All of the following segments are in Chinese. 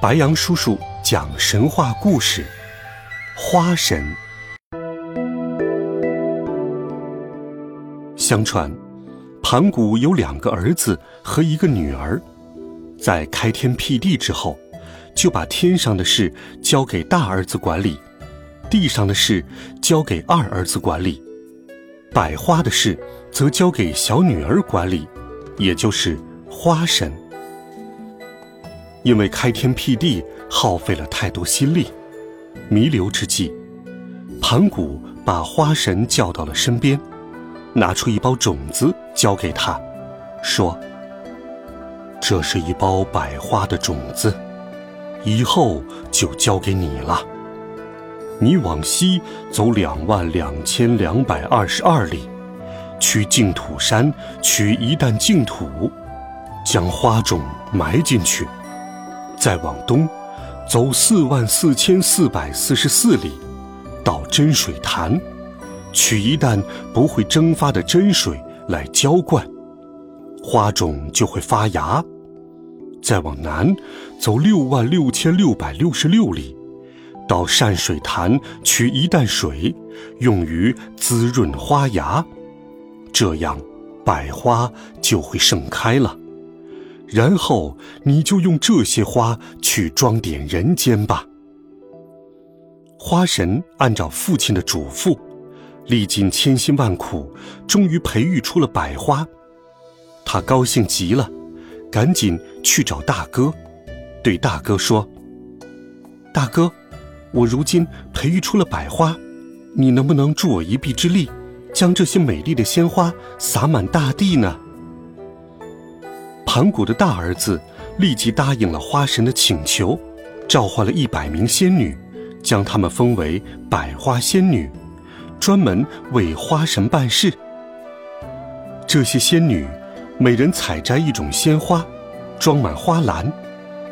白杨叔叔讲神话故事：花神。相传，盘古有两个儿子和一个女儿，在开天辟地之后，就把天上的事交给大儿子管理，地上的事交给二儿子管理，百花的事则交给小女儿管理，也就是花神。因为开天辟地耗费了太多心力，弥留之际，盘古把花神叫到了身边，拿出一包种子交给他，说：“这是一包百花的种子，以后就交给你了。你往西走两万两千两百二十二里，去净土山取一担净土，将花种埋进去。”再往东，走四万四千四百四十四里，到真水潭，取一担不会蒸发的真水来浇灌，花种就会发芽。再往南，走六万六千六百六十六里，到善水潭取一担水，用于滋润花芽，这样百花就会盛开了。然后你就用这些花去装点人间吧。花神按照父亲的嘱咐，历尽千辛万苦，终于培育出了百花。他高兴极了，赶紧去找大哥，对大哥说：“大哥，我如今培育出了百花，你能不能助我一臂之力，将这些美丽的鲜花洒满大地呢？”盘古的大儿子立即答应了花神的请求，召唤了一百名仙女，将她们封为百花仙女，专门为花神办事。这些仙女每人采摘一种鲜花，装满花篮，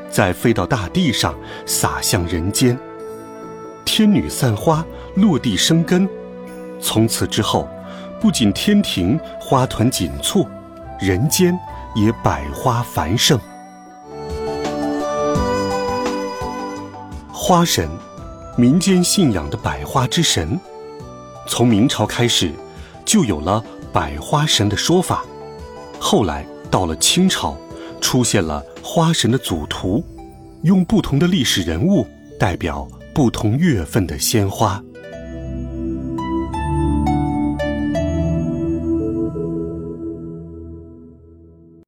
再飞到大地上洒向人间。天女散花，落地生根，从此之后，不仅天庭花团锦簇，人间。也百花繁盛。花神，民间信仰的百花之神，从明朝开始就有了百花神的说法。后来到了清朝，出现了花神的组图，用不同的历史人物代表不同月份的鲜花。